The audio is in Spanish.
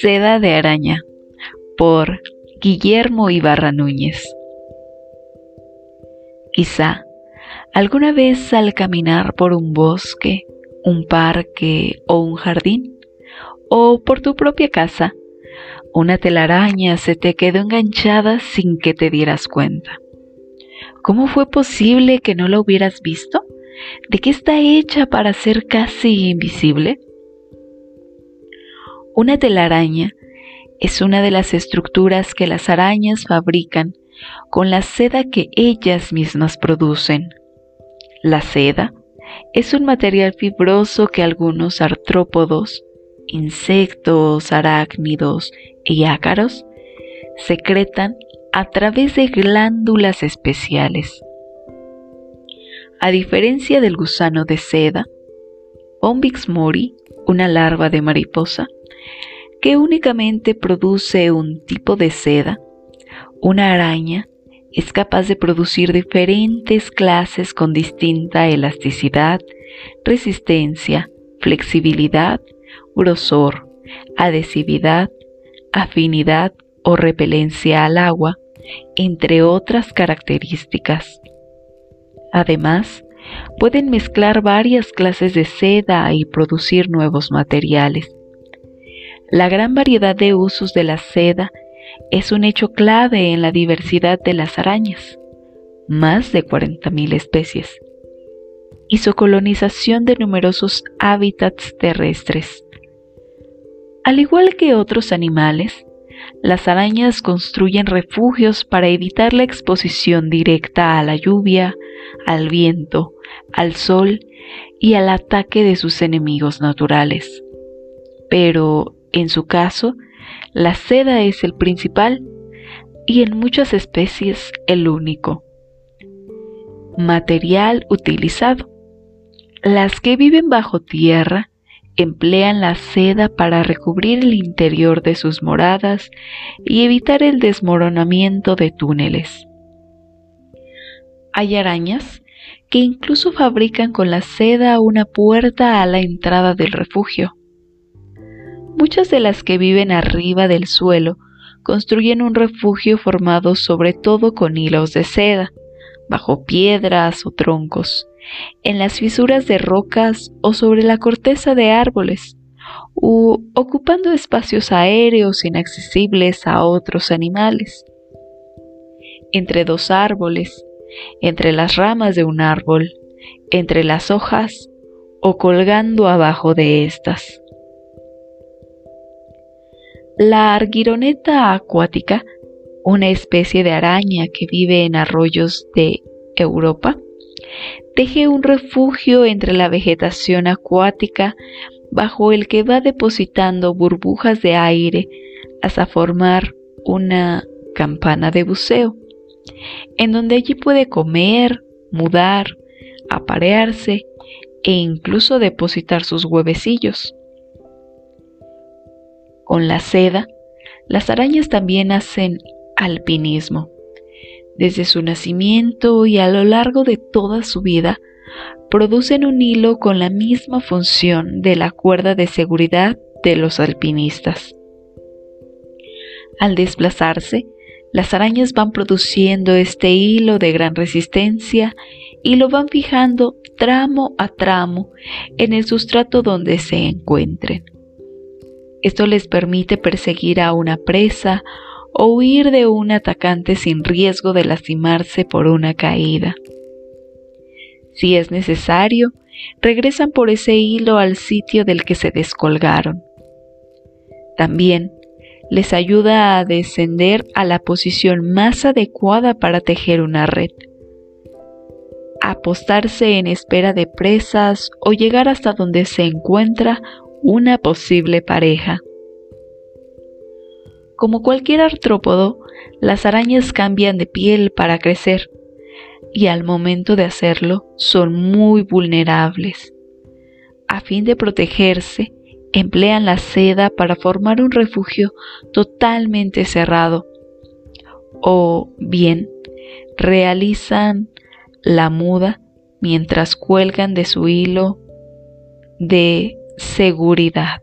Seda de araña por Guillermo Ibarra Núñez. Quizá alguna vez al caminar por un bosque, un parque o un jardín, o por tu propia casa, una telaraña se te quedó enganchada sin que te dieras cuenta. ¿Cómo fue posible que no la hubieras visto? ¿De qué está hecha para ser casi invisible? Una telaraña es una de las estructuras que las arañas fabrican con la seda que ellas mismas producen. La seda es un material fibroso que algunos artrópodos, insectos, arácnidos y ácaros secretan a través de glándulas especiales. A diferencia del gusano de seda, Bombix mori, una larva de mariposa, que únicamente produce un tipo de seda, una araña es capaz de producir diferentes clases con distinta elasticidad, resistencia, flexibilidad, grosor, adhesividad, afinidad o repelencia al agua, entre otras características. Además, pueden mezclar varias clases de seda y producir nuevos materiales. La gran variedad de usos de la seda es un hecho clave en la diversidad de las arañas, más de 40.000 especies, y su colonización de numerosos hábitats terrestres. Al igual que otros animales, las arañas construyen refugios para evitar la exposición directa a la lluvia, al viento, al sol y al ataque de sus enemigos naturales. Pero en su caso, la seda es el principal y en muchas especies el único. Material utilizado. Las que viven bajo tierra emplean la seda para recubrir el interior de sus moradas y evitar el desmoronamiento de túneles. Hay arañas que incluso fabrican con la seda una puerta a la entrada del refugio. Muchas de las que viven arriba del suelo construyen un refugio formado sobre todo con hilos de seda, bajo piedras o troncos, en las fisuras de rocas o sobre la corteza de árboles, u ocupando espacios aéreos inaccesibles a otros animales. Entre dos árboles, entre las ramas de un árbol, entre las hojas o colgando abajo de estas. La argironeta acuática, una especie de araña que vive en arroyos de Europa, teje un refugio entre la vegetación acuática bajo el que va depositando burbujas de aire hasta formar una campana de buceo, en donde allí puede comer, mudar, aparearse e incluso depositar sus huevecillos. Con la seda, las arañas también hacen alpinismo. Desde su nacimiento y a lo largo de toda su vida, producen un hilo con la misma función de la cuerda de seguridad de los alpinistas. Al desplazarse, las arañas van produciendo este hilo de gran resistencia y lo van fijando tramo a tramo en el sustrato donde se encuentren. Esto les permite perseguir a una presa o huir de un atacante sin riesgo de lastimarse por una caída. Si es necesario, regresan por ese hilo al sitio del que se descolgaron. También les ayuda a descender a la posición más adecuada para tejer una red, apostarse en espera de presas o llegar hasta donde se encuentra una posible pareja. Como cualquier artrópodo, las arañas cambian de piel para crecer y al momento de hacerlo son muy vulnerables. A fin de protegerse, emplean la seda para formar un refugio totalmente cerrado o bien realizan la muda mientras cuelgan de su hilo de seguridad.